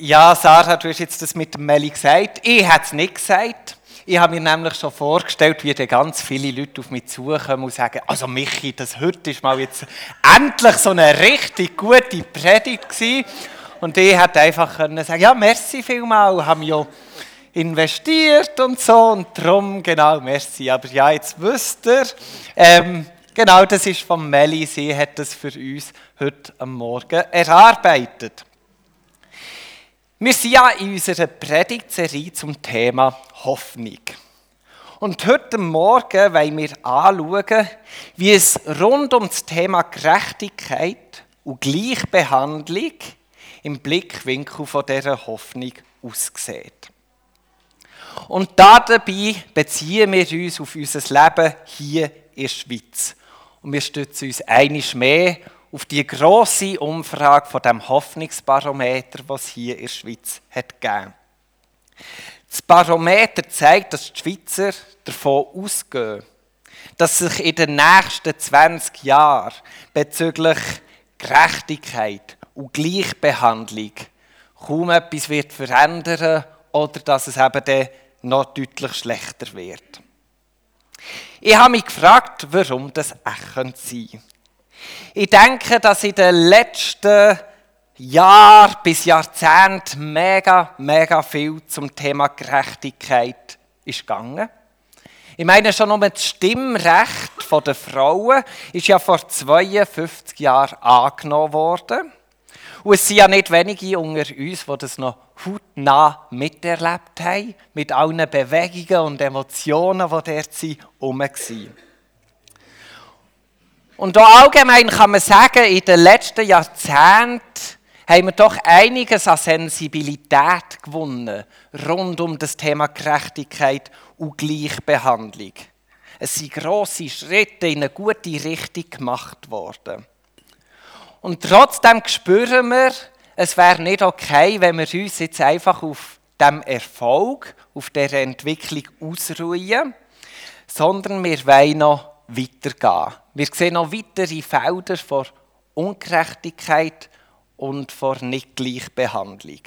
Ja, Sarah, du hast jetzt das mit dem Meli gesagt. Ich habe es nicht gesagt. Ich habe mir nämlich schon vorgestellt, wie dann ganz viele Leute auf mich zukommen und sagen, also Michi, das heute ist mal jetzt endlich so eine richtig gute Predigt gewesen. Und ich hätte einfach können sagen, ja, merci vielmal, haben ja investiert und so und darum, genau, merci. Aber ja, jetzt wisst ihr, ähm, genau, das ist von Meli, sie hat das für uns heute am Morgen erarbeitet. Wir sind ja in unserer Predigtserie zum Thema Hoffnung. Und heute Morgen wollen wir anschauen, wie es rund um das Thema Gerechtigkeit und Gleichbehandlung im Blickwinkel von dieser Hoffnung aussieht. Und dabei beziehen wir uns auf unser Leben hier in der Schweiz. Und wir stützen uns einiges mehr auf die große Umfrage von dem Hoffnungsbarometer, was hier in der Schweiz hat gegeben. Das Barometer zeigt, dass die Schweizer davon ausgehen, dass sich in den nächsten 20 Jahren bezüglich Gerechtigkeit und Gleichbehandlung kaum etwas wird verändern oder dass es eben dann noch deutlich schlechter wird. Ich habe mich gefragt, warum das echt sein könnte. Ich denke, dass in den letzten Jahren bis Jahrzehnten mega, mega viel zum Thema Gerechtigkeit ist gegangen. Ich meine schon um das Stimmrecht der Frauen ist ja vor 52 Jahren angenommen worden. Und es sind ja nicht wenige unter uns, die das noch hautnah miterlebt haben, mit allen Bewegungen und Emotionen, die dort waren. Und auch allgemein kann man sagen, in den letzten Jahrzehnten haben wir doch einiges an Sensibilität gewonnen rund um das Thema Gerechtigkeit und Gleichbehandlung. Es sind grosse Schritte in eine gute Richtung gemacht worden. Und trotzdem spüren wir, es wäre nicht okay, wenn wir uns jetzt einfach auf dem Erfolg, auf der Entwicklung ausruhen, sondern wir wollen noch weitergehen. Wir sehen noch weitere Felder vor Ungerechtigkeit und vor Nicht-Gleichbehandlung.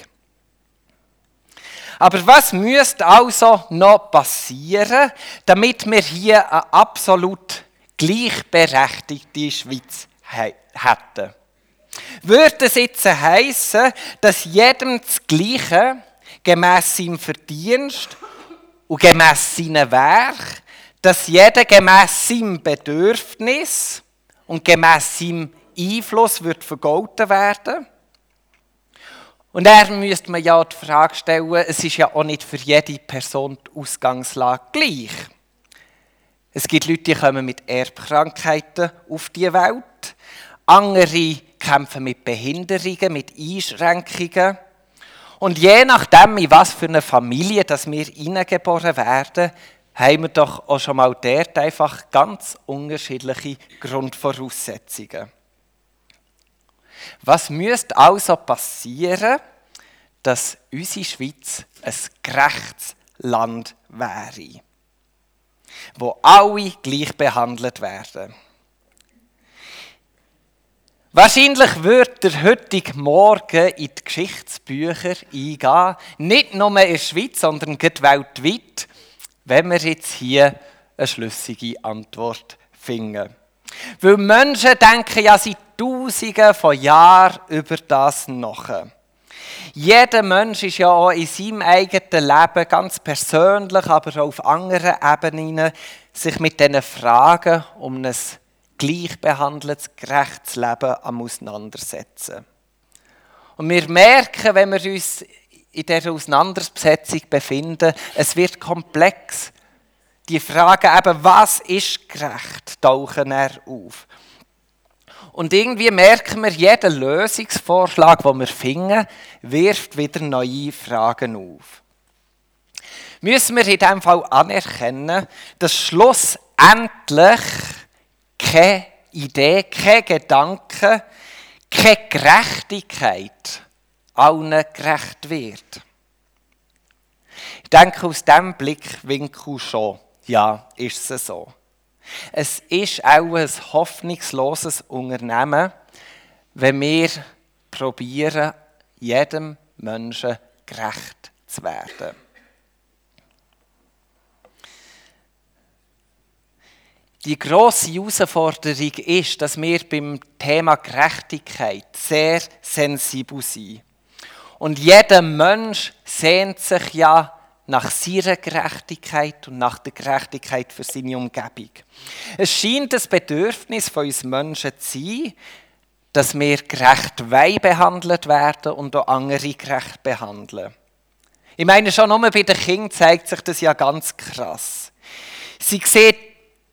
Aber was müsste also noch passieren, damit wir hier eine absolut gleichberechtigte Schweiz hätten? Würde es jetzt heißen, dass jedem das Gleiche gemäß seinem Verdienst und gemäß seinem Werk dass jeder gemäß seinem Bedürfnis und gemäß seinem Einfluss wird vergolten werden. Und er müsste man ja die Frage stellen, es ist ja auch nicht für jede Person die Ausgangslage gleich. Es gibt Leute, die kommen mit Erbkrankheiten auf die Welt. Andere kämpfen mit Behinderungen, mit Einschränkungen. Und je nachdem, in was für eine Familie dass wir hineingeboren werden, haben wir doch auch schon mal dort einfach ganz unterschiedliche Grundvoraussetzungen. Was müsste also passieren, dass unsere Schweiz ein gerechtes Land wäre, wo alle gleich behandelt werden? Wahrscheinlich wird der heutige Morgen in die Geschichtsbücher eingehen, nicht nur in der Schweiz, sondern weltweit wenn wir jetzt hier eine schlüssige Antwort finden. Weil Menschen denken ja seit Tausenden von Jahren über das nach. Jeder Mensch ist ja auch in seinem eigenen Leben ganz persönlich, aber auch auf anderen Ebenen sich mit diesen Fragen um ein gleichbehandeltes, gerechtes Leben am Auseinandersetzen. Und wir merken, wenn wir uns in dieser Auseinandersetzung befinden. Es wird komplex. Die Frage eben, was ist gerecht, tauchen er auf. Und irgendwie merken wir, jeder Lösungsvorschlag, den wir finden, wirft wieder neue Fragen auf. Müssen wir in diesem Fall anerkennen, dass schlussendlich keine Idee, kein Gedanke, keine Gerechtigkeit allen gerecht wird. Ich denke aus diesem Blickwinkel schon, ja, ist es so. Es ist auch ein hoffnungsloses Unternehmen, wenn wir probieren, jedem Menschen gerecht zu werden. Die grosse Herausforderung ist, dass wir beim Thema Gerechtigkeit sehr sensibel sind. Und jeder Mensch sehnt sich ja nach seiner Gerechtigkeit und nach der Gerechtigkeit für seine Umgebung. Es scheint das Bedürfnis von uns Menschen zu sein, dass wir gerecht behandelt werden und auch andere gerecht behandeln. Ich meine, schon nur bei den Kindern zeigt sich das ja ganz krass. Sie sehen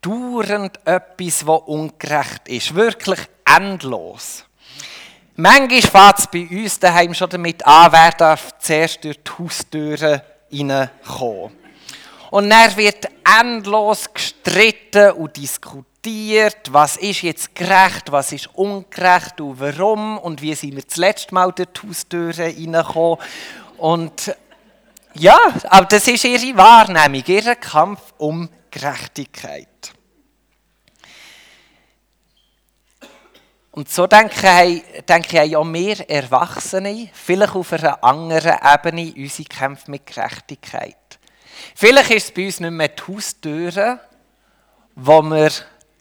dauernd etwas, was ungerecht ist. Wirklich endlos. Manchmal fängt es bei uns daheim schon damit an, wer darf zuerst durch die Haustüre reinkommen. Und dann wird endlos gestritten und diskutiert, was ist jetzt gerecht, was ist ungerecht und warum und wie sind wir das letzte Mal durch die Haustüre reingekommen. Und ja, aber das ist ihre Wahrnehmung, ihr Kampf um Gerechtigkeit. Und so denke ich, denke ich auch wir Erwachsene, vielleicht auf einer anderen Ebene, unsere Kämpfe mit Gerechtigkeit. Vielleicht ist es bei uns nicht mehr die Haustüre, wo wir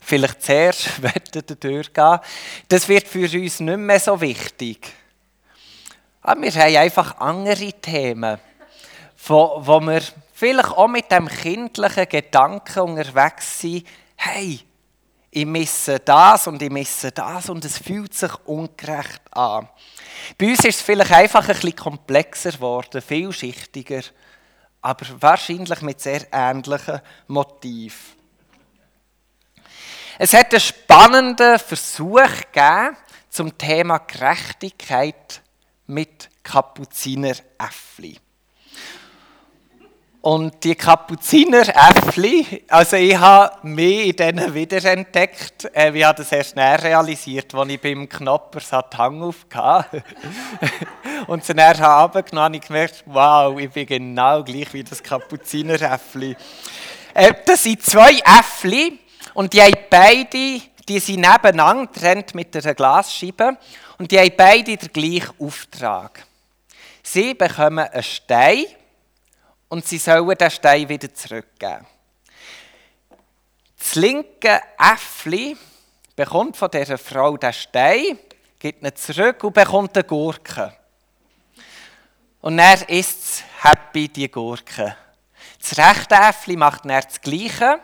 vielleicht zuerst durchgehen Das wird für uns nicht mehr so wichtig. Aber wir haben einfach andere Themen, wo, wo wir vielleicht auch mit dem kindlichen Gedanken unterwegs sind, hey, ich misse das und ich misse das und es fühlt sich ungerecht an. Bei uns ist es vielleicht einfach ein bisschen komplexer geworden, vielschichtiger, aber wahrscheinlich mit sehr ähnlichen Motiven. Es hat einen spannenden Versuch gegeben zum Thema Gerechtigkeit mit Kapuziner Äffli. Und die Kapuziner Äffli, also ich habe mich in denen wiederentdeckt. Äh, ich habe das erst näher realisiert, als ich beim Knoppers den Hang auf hatte. Und näher runtergenommen habe ich gemerkt, wow, ich bin genau gleich wie das Kapuziner Äffli. Äh, das sind zwei Äffli und die haben beide, die sind nebeneinander getrennt mit einer Glasscheibe und die haben beide den gleichen Auftrag. Sie bekommen einen Stein und sie sollen den Stein wieder zurückgeben. Das linke Äffli bekommt von dieser Frau den Stein, gibt ihn zurück und bekommt eine Gurke. Und er isst happy die Gurke. Das rechte Äffli macht dann das Gleiche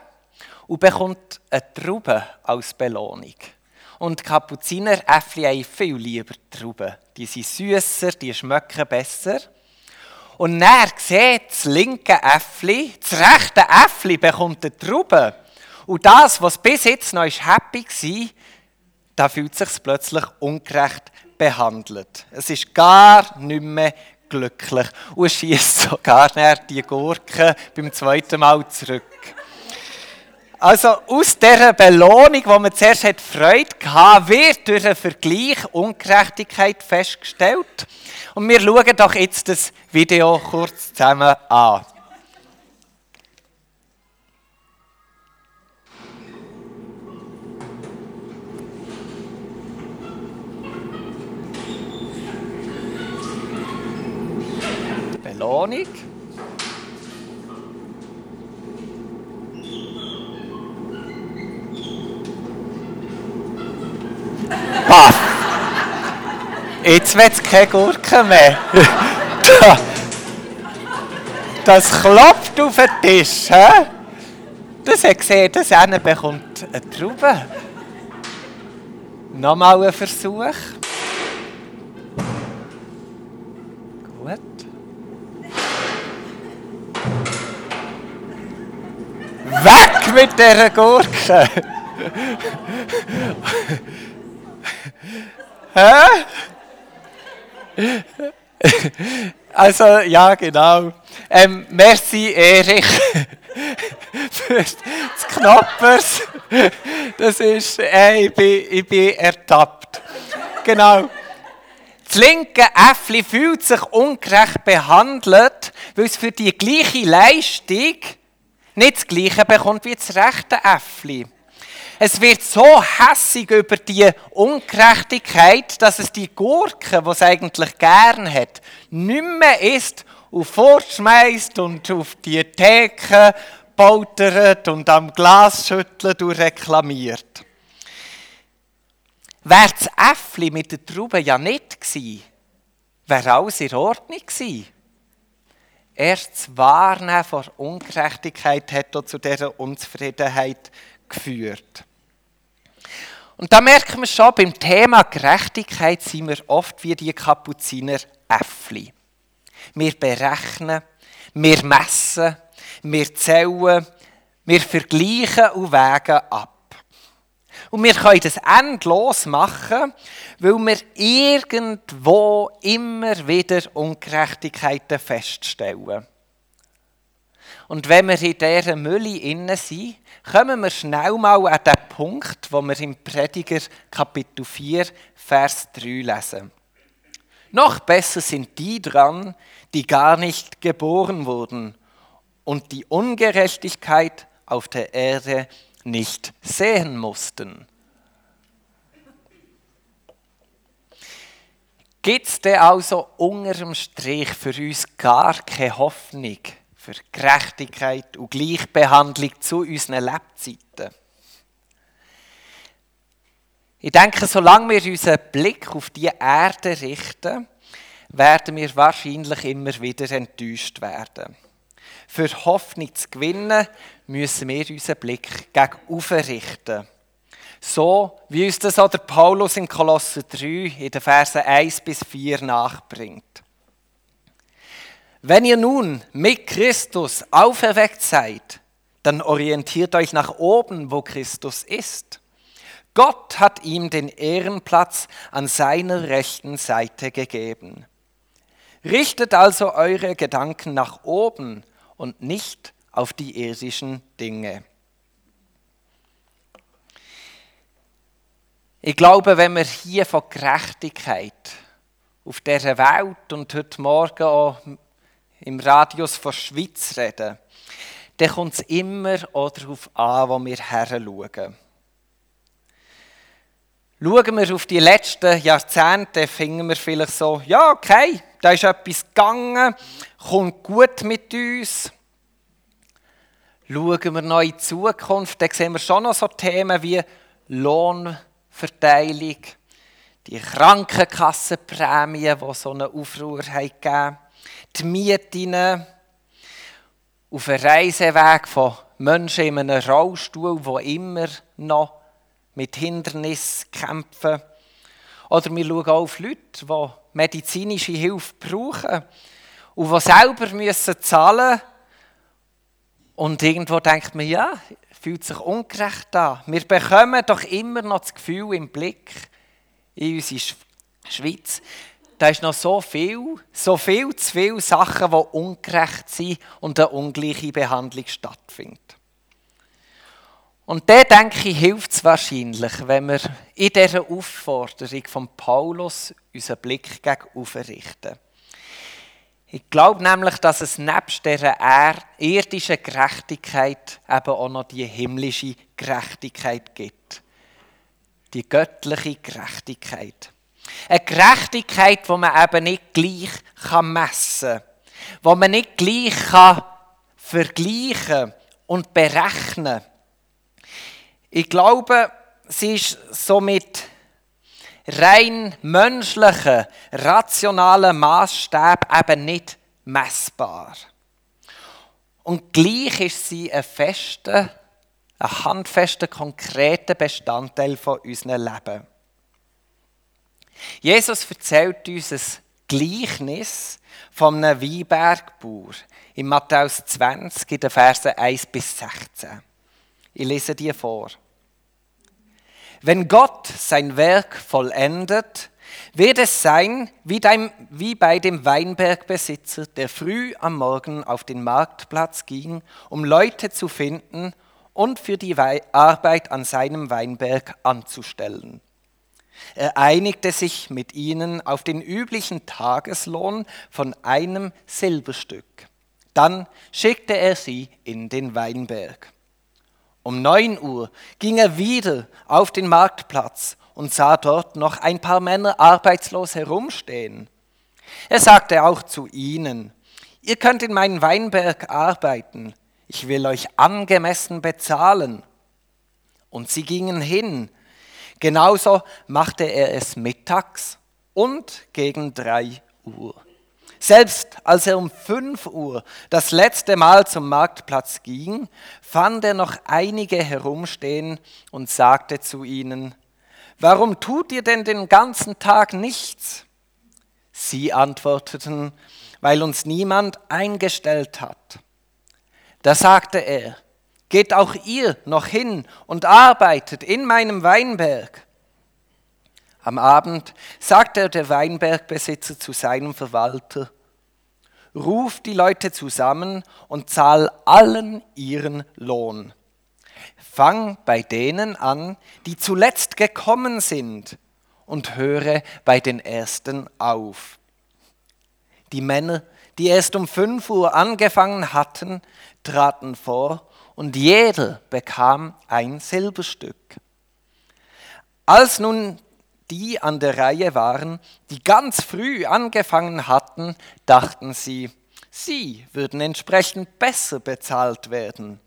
und bekommt eine Traube als Belohnung. Und die Kapuziner Äffli haben viel lieber Trauben. Die sind süßer, die schmecken besser. Und er sieht das linke Äffli, das rechte Äffli bekommt eine Traube. Und das, was bis jetzt noch happy war, da fühlt sich plötzlich ungerecht behandelt. Es ist gar nicht mehr glücklich und schießt sogar die Gurke beim zweiten Mal zurück. Also aus dieser Belohnung, die man zuerst hat Freude hatte, wird durch einen Vergleich Ungerechtigkeit festgestellt. Und wir schauen doch jetzt das Video kurz zusammen an. Belohnung. Jetzt wird es keine Gurke mehr. Das klopft auf den Tisch. He? Das hat gesehen, das eine bekommt eine Traube. Nochmal ein Versuch. Gut. Weg mit dieser Gurke! Hä? Also, ja, genau. Ähm, merci, Erich, für das Knappers. Das ist, äh, ich, bin, ich bin ertappt. Genau. Das linke Äffli fühlt sich ungerecht behandelt, weil es für die gleiche Leistung nicht das Gleiche bekommt wie das rechte Äffli. Es wird so hässig über die Ungerechtigkeit, dass es die Gurke, die es eigentlich gern hat, nicht mehr isst und fortschmeißt und auf die Theke poltert und am Glas schüttelt und reklamiert. Wäre das Äffli mit der Traube ja nicht gewesen, wäre alles in Ordnung gewesen. Erst das Warnen vor Ungerechtigkeit hat zu dieser Unzufriedenheit geführt. Und da merken wir schon, beim Thema Gerechtigkeit sind wir oft wie die Kapuziner Äffli. Wir berechnen, wir messen, wir zählen, wir vergleichen und wägen ab. Und wir können das endlos machen, weil wir irgendwo immer wieder Ungerechtigkeiten feststellen. Und wenn wir in dieser Mülle innen sind, kommen wir schnell mal an den Punkt, wo wir im Prediger Kapitel 4, Vers 3 lesen. Noch besser sind die dran, die gar nicht geboren wurden und die Ungerechtigkeit auf der Erde nicht sehen mussten. Gibt es denn also unterm Strich für uns gar keine Hoffnung für Gerechtigkeit und Gleichbehandlung zu unseren Lebzeiten? Ich denke, solange wir unseren Blick auf die Erde richten, werden wir wahrscheinlich immer wieder enttäuscht werden. Für Hoffnung zu gewinnen, müssen wir unseren Blick gegen richten. So wie uns das auch der Paulus in Kolosser 3 in den Versen 1 bis 4 nachbringt. Wenn ihr nun mit Christus auferweckt seid, dann orientiert euch nach oben, wo Christus ist. Gott hat ihm den Ehrenplatz an seiner rechten Seite gegeben. Richtet also eure Gedanken nach oben und nicht auf die irdischen Dinge. Ich glaube, wenn wir hier von Gerechtigkeit auf dieser Welt und heute Morgen auch im Radius von Schweiz reden, dann kommt es immer darauf an, wo wir her schauen. Schauen wir auf die letzten Jahrzehnte, finden wir vielleicht so, ja, okay, da ist etwas gegangen, kommt gut mit uns. Schauen wir noch in die Zukunft, dann sehen wir schon noch so Themen wie Lohnverteilung, die Krankenkassenprämien, die so einen Aufruhr haben die Mieten, auf einem Reiseweg von Menschen in einem Rollstuhl, die immer noch mit Hindernissen kämpfen. Oder wir schauen auch auf Leute, die medizinische Hilfe brauchen und die selber müssen zahlen müssen. Und irgendwo denkt man, ja, fühlt sich ungerecht an. Wir bekommen doch immer noch das Gefühl im Blick in unserer Schweiz, da ist noch so viel, so viel zu viele Sachen, die ungerecht sind und eine ungleiche Behandlung stattfindet. Und da denke ich, hilft es wahrscheinlich, wenn wir in dieser Aufforderung von Paulus unseren Blick gegen richten. Ich glaube nämlich, dass es nebst dieser irdischen Gerechtigkeit eben auch noch die himmlische Gerechtigkeit gibt. Die göttliche Gerechtigkeit. Eine Gerechtigkeit, die man eben nicht gleich messen kann, die man nicht gleich vergleichen und berechnen. Ich glaube, sie ist somit rein menschlichen, rationalen Maßstab eben nicht messbar. Und gleich ist sie ein fester, ein handfester, konkreter Bestandteil von unserem Leben. Jesus erzählt uns ein Gleichnis von einem Weinbergbauer in Matthäus 20, in den Versen 1 bis 16. Ich lese dir vor. Wenn Gott sein Werk vollendet, wird es sein wie, dein, wie bei dem Weinbergbesitzer, der früh am Morgen auf den Marktplatz ging, um Leute zu finden und für die Arbeit an seinem Weinberg anzustellen. Er einigte sich mit ihnen auf den üblichen Tageslohn von einem Silberstück. Dann schickte er sie in den Weinberg. Um neun Uhr ging er wieder auf den Marktplatz und sah dort noch ein paar Männer arbeitslos herumstehen. Er sagte auch zu ihnen, ihr könnt in meinen Weinberg arbeiten, ich will euch angemessen bezahlen. Und sie gingen hin. Genauso machte er es mittags und gegen drei Uhr. Selbst als er um fünf Uhr das letzte Mal zum Marktplatz ging, fand er noch einige herumstehen und sagte zu ihnen, Warum tut ihr denn den ganzen Tag nichts? Sie antworteten, weil uns niemand eingestellt hat. Da sagte er, geht auch ihr noch hin und arbeitet in meinem Weinberg. Am Abend sagte der Weinbergbesitzer zu seinem Verwalter, ruf die Leute zusammen und zahl allen ihren Lohn Fang bei denen an, die zuletzt gekommen sind, und höre bei den Ersten auf. Die Männer, die erst um fünf Uhr angefangen hatten, traten vor, und jeder bekam ein Silberstück. Als nun die an der Reihe waren, die ganz früh angefangen hatten, dachten sie, sie würden entsprechend besser bezahlt werden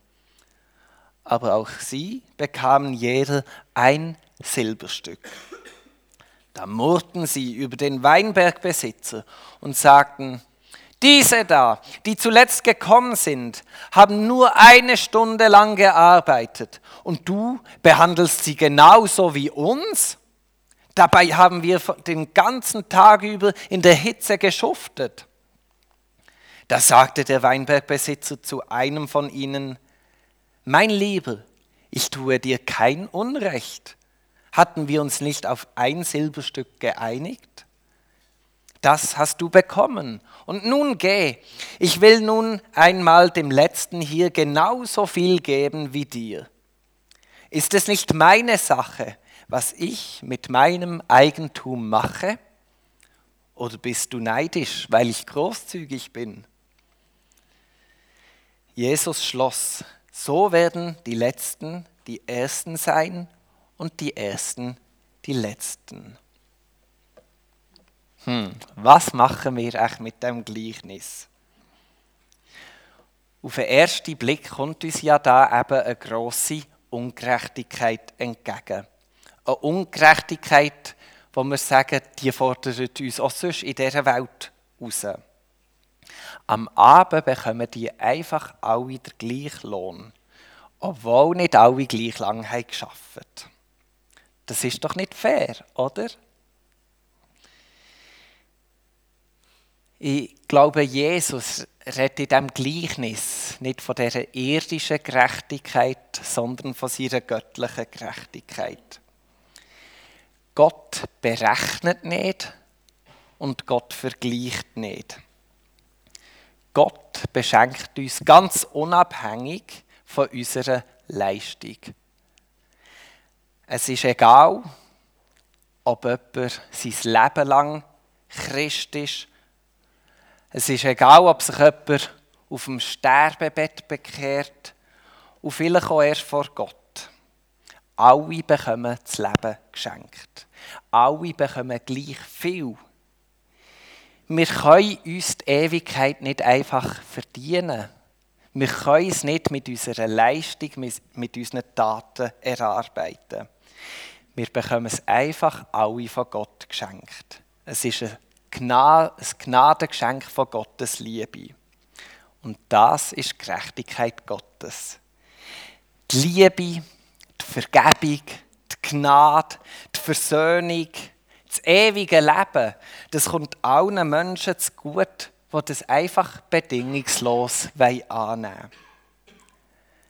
aber auch sie bekamen jeder ein Silberstück. Da murrten sie über den Weinbergbesitzer und sagten, diese da, die zuletzt gekommen sind, haben nur eine Stunde lang gearbeitet und du behandelst sie genauso wie uns? Dabei haben wir den ganzen Tag über in der Hitze geschuftet. Da sagte der Weinbergbesitzer zu einem von ihnen, mein Lieber, ich tue dir kein Unrecht. Hatten wir uns nicht auf ein Silberstück geeinigt? Das hast du bekommen. Und nun geh. Ich will nun einmal dem Letzten hier genauso viel geben wie dir. Ist es nicht meine Sache, was ich mit meinem Eigentum mache? Oder bist du neidisch, weil ich großzügig bin? Jesus schloss so werden die Letzten die Ersten sein und die Ersten die Letzten. Hm, was machen wir echt mit dem Gleichnis? Auf den ersten Blick kommt uns ja da eben eine grosse Ungerechtigkeit entgegen. Eine Ungerechtigkeit, wo wir sagen, die fordert uns auch sonst in dieser Welt raus. Am Abend bekommen die einfach alle den gleichen Lohn, obwohl nicht alle gleich lange haben gearbeitet Das ist doch nicht fair, oder? Ich glaube, Jesus redet in diesem Gleichnis nicht von dieser irdischen Gerechtigkeit, sondern von seiner göttlichen Gerechtigkeit. Gott berechnet nicht und Gott vergleicht nicht. Gott beschenkt uns ganz unabhängig von unserer Leistung. Es ist egal, ob jemand sein Leben lang Christ ist. Es ist egal, ob sich jemand auf dem Sterbebett bekehrt und vielleicht auch erst vor Gott. Alle bekommen das Leben geschenkt. Alle bekommen gleich viel wir können uns die Ewigkeit nicht einfach verdienen. Wir können es nicht mit unserer Leistung, mit unseren Taten erarbeiten. Wir bekommen es einfach alle von Gott geschenkt. Es ist ein, Gnadengeschenk von Gottes Liebe. Und das ist die Gerechtigkeit Gottes. Die Liebe, die Vergebung, die Gnade, die Versöhnung, das ewige Leben, das kommt allen Menschen zu gut, die das einfach bedingungslos annehmen wollen.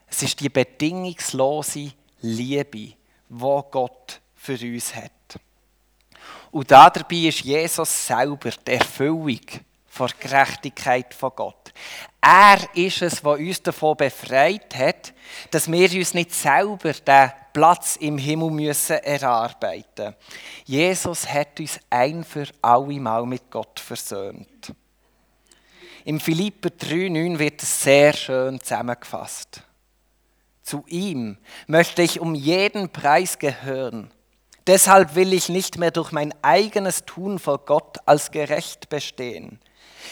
Es ist die bedingungslose Liebe, die Gott für uns hat. Und dabei ist Jesus selber die Erfüllung der Gerechtigkeit von Gott. Er ist es, der uns davon befreit hat, dass wir uns nicht selber den Platz im Himmel müssen erarbeiten Jesus hat uns ein für alle Mal mit Gott versöhnt. Im Philipper 3,9 wird es sehr schön zusammengefasst. Zu ihm möchte ich um jeden Preis gehören. Deshalb will ich nicht mehr durch mein eigenes Tun vor Gott als gerecht bestehen.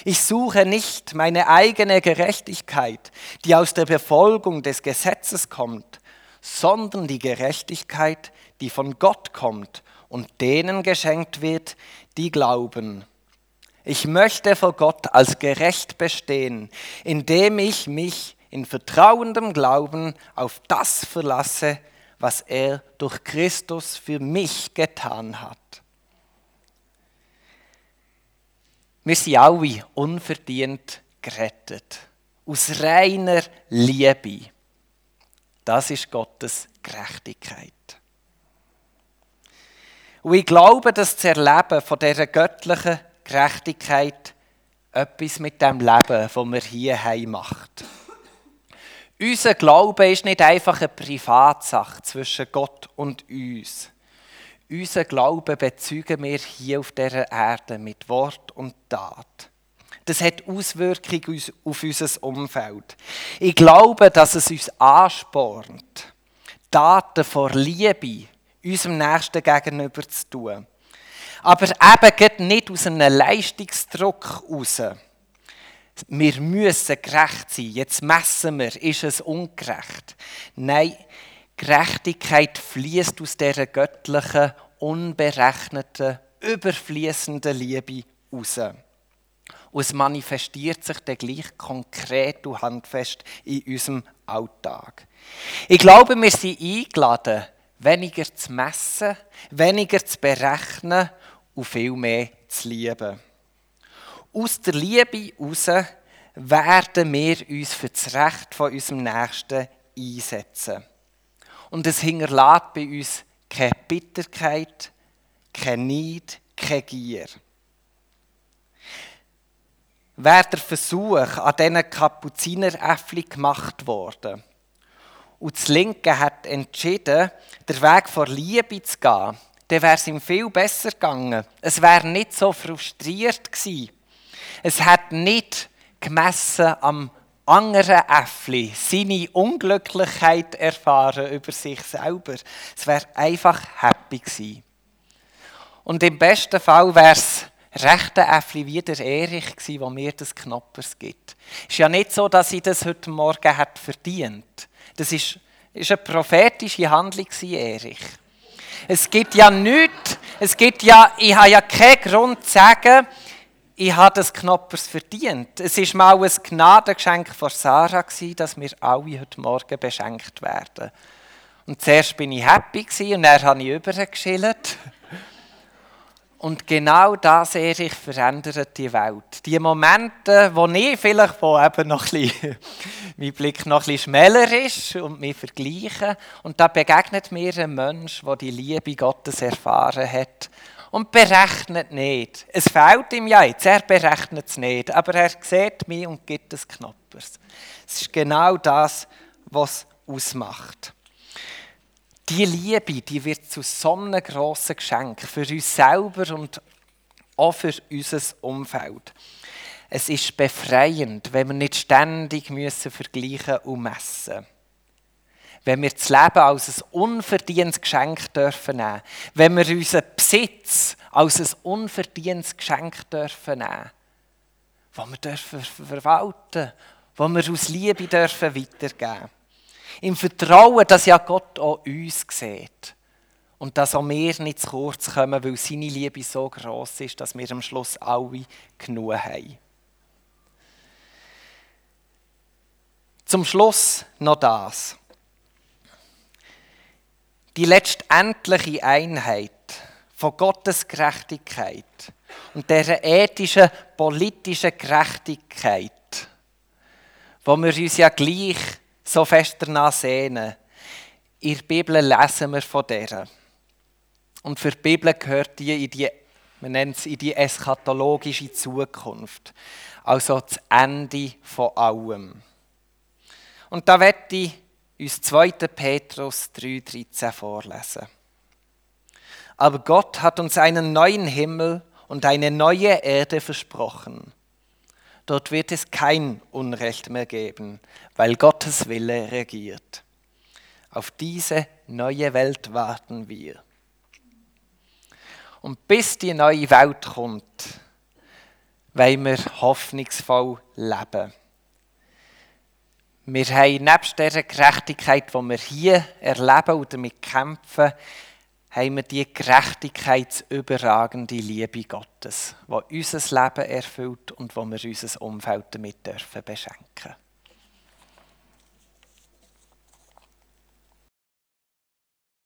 Ich suche nicht meine eigene Gerechtigkeit, die aus der Befolgung des Gesetzes kommt, sondern die Gerechtigkeit, die von Gott kommt und denen geschenkt wird, die glauben. Ich möchte vor Gott als gerecht bestehen, indem ich mich in vertrauendem Glauben auf das verlasse, was er durch Christus für mich getan hat. Wir sind alle unverdient gerettet. Aus reiner Liebe. Das ist Gottes Gerechtigkeit. Und ich glaube, dass das Erleben von dieser göttlichen Gerechtigkeit etwas mit dem Leben, das wir hier haben, macht. Unser Glaube ist nicht einfach eine Privatsache zwischen Gott und uns. Unser Glaube bezeugen wir hier auf dieser Erde mit Wort und Tat. Das hat Auswirkungen auf unser Umfeld. Ich glaube, dass es uns anspornt, Taten vor Liebe unserem Nächsten gegenüber zu tun. Aber eben nicht aus einem Leistungsdruck heraus wir müssen gerecht sein. Jetzt messen wir, ist es ungerecht? Nein, Gerechtigkeit fließt aus dieser göttlichen, unberechneten, überfließenden Liebe raus. Und es manifestiert sich dann gleich konkret und handfest in unserem Alltag. Ich glaube, wir sind eingeladen, weniger zu messen, weniger zu berechnen und viel mehr zu lieben. Aus der Liebe heraus werden wir uns für das Recht von unserem Nächsten einsetzen. Und es hinterlässt bei uns keine Bitterkeit, kein Neid, keine Gier. Wäre der Versuch an diesen Kapuzineräffli gemacht worden und das Linke hat entschieden, den Weg vor Liebe zu gehen, dann wäre es ihm viel besser gegangen. Es wäre nicht so frustriert gewesen es hat nicht gemessen am anderen Äffli seine Unglücklichkeit erfahren über sich selber. Es wäre einfach happy gewesen. Und im besten Fall wäre es rechte Äffli wie der Erich gewesen, wo mir das Knoppers gibt. Es ist ja nicht so, dass ich das heute Morgen hat verdient. Das ist, ist eine prophetische Handlung gewesen, Erich. Es gibt ja nichts, es gibt ja, ich habe ja keinen Grund zu sagen, ich habe das Knoppers verdient. Es war mal ein Gnadengeschenk von Sarah, dass wir alle heute Morgen beschenkt werden. Und zuerst bin ich happy und dann habe ich übergeschillt. Und genau das, Erich, verändert die Welt. Die Momente, wo ich vielleicht, wo eben noch ein bisschen, mein Blick noch bisschen schmäler ist und mich vergleiche, und da begegnet mir ein Mensch, der die Liebe Gottes erfahren hat und berechnet nicht. Es fehlt ihm ja jetzt, er berechnet es nicht, aber er sieht mich und gibt es Knoppers. Es ist genau das, was ausmacht. Die Liebe, die wird zu so einem grossen Geschenk für uns selber und auch für unser Umfeld. Es ist befreiend, wenn wir nicht ständig müssen vergleichen und messen müssen wenn wir das Leben als ein unverdientes Geschenk dürfen nehmen, wenn wir unseren Besitz als ein unverdientes Geschenk dürfen nehmen, wo wir dürfen verwalten, wo wir aus Liebe dürfen weitergeben. Im Vertrauen, dass ja Gott auch uns sieht und dass auch wir nicht zu kurz kommen, weil seine Liebe so groß ist, dass wir am Schluss alle genug haben. Zum Schluss noch das die letztendliche Einheit von Gottes Gerechtigkeit und dieser ethischen, politischen Gerechtigkeit, wo wir uns ja gleich so fest danach sehnen. In der Bibel lesen wir von der. Und für die Bibel gehört die in die, man nennt es in die eschatologische Zukunft. Also das Ende von allem. Und da werde ich uns 2. Petrus 3,13 vorlesen. Aber Gott hat uns einen neuen Himmel und eine neue Erde versprochen. Dort wird es kein Unrecht mehr geben, weil Gottes Wille regiert. Auf diese neue Welt warten wir. Und bis die neue Welt kommt, wollen wir hoffnungsvoll leben. Wir haben nebst dieser Gerechtigkeit, die wir hier erleben und damit kämpfen, haben wir die gerechtigkeitsüberragende Liebe Gottes, die unser Leben erfüllt und wo wir unser Umfeld damit dürfen beschenken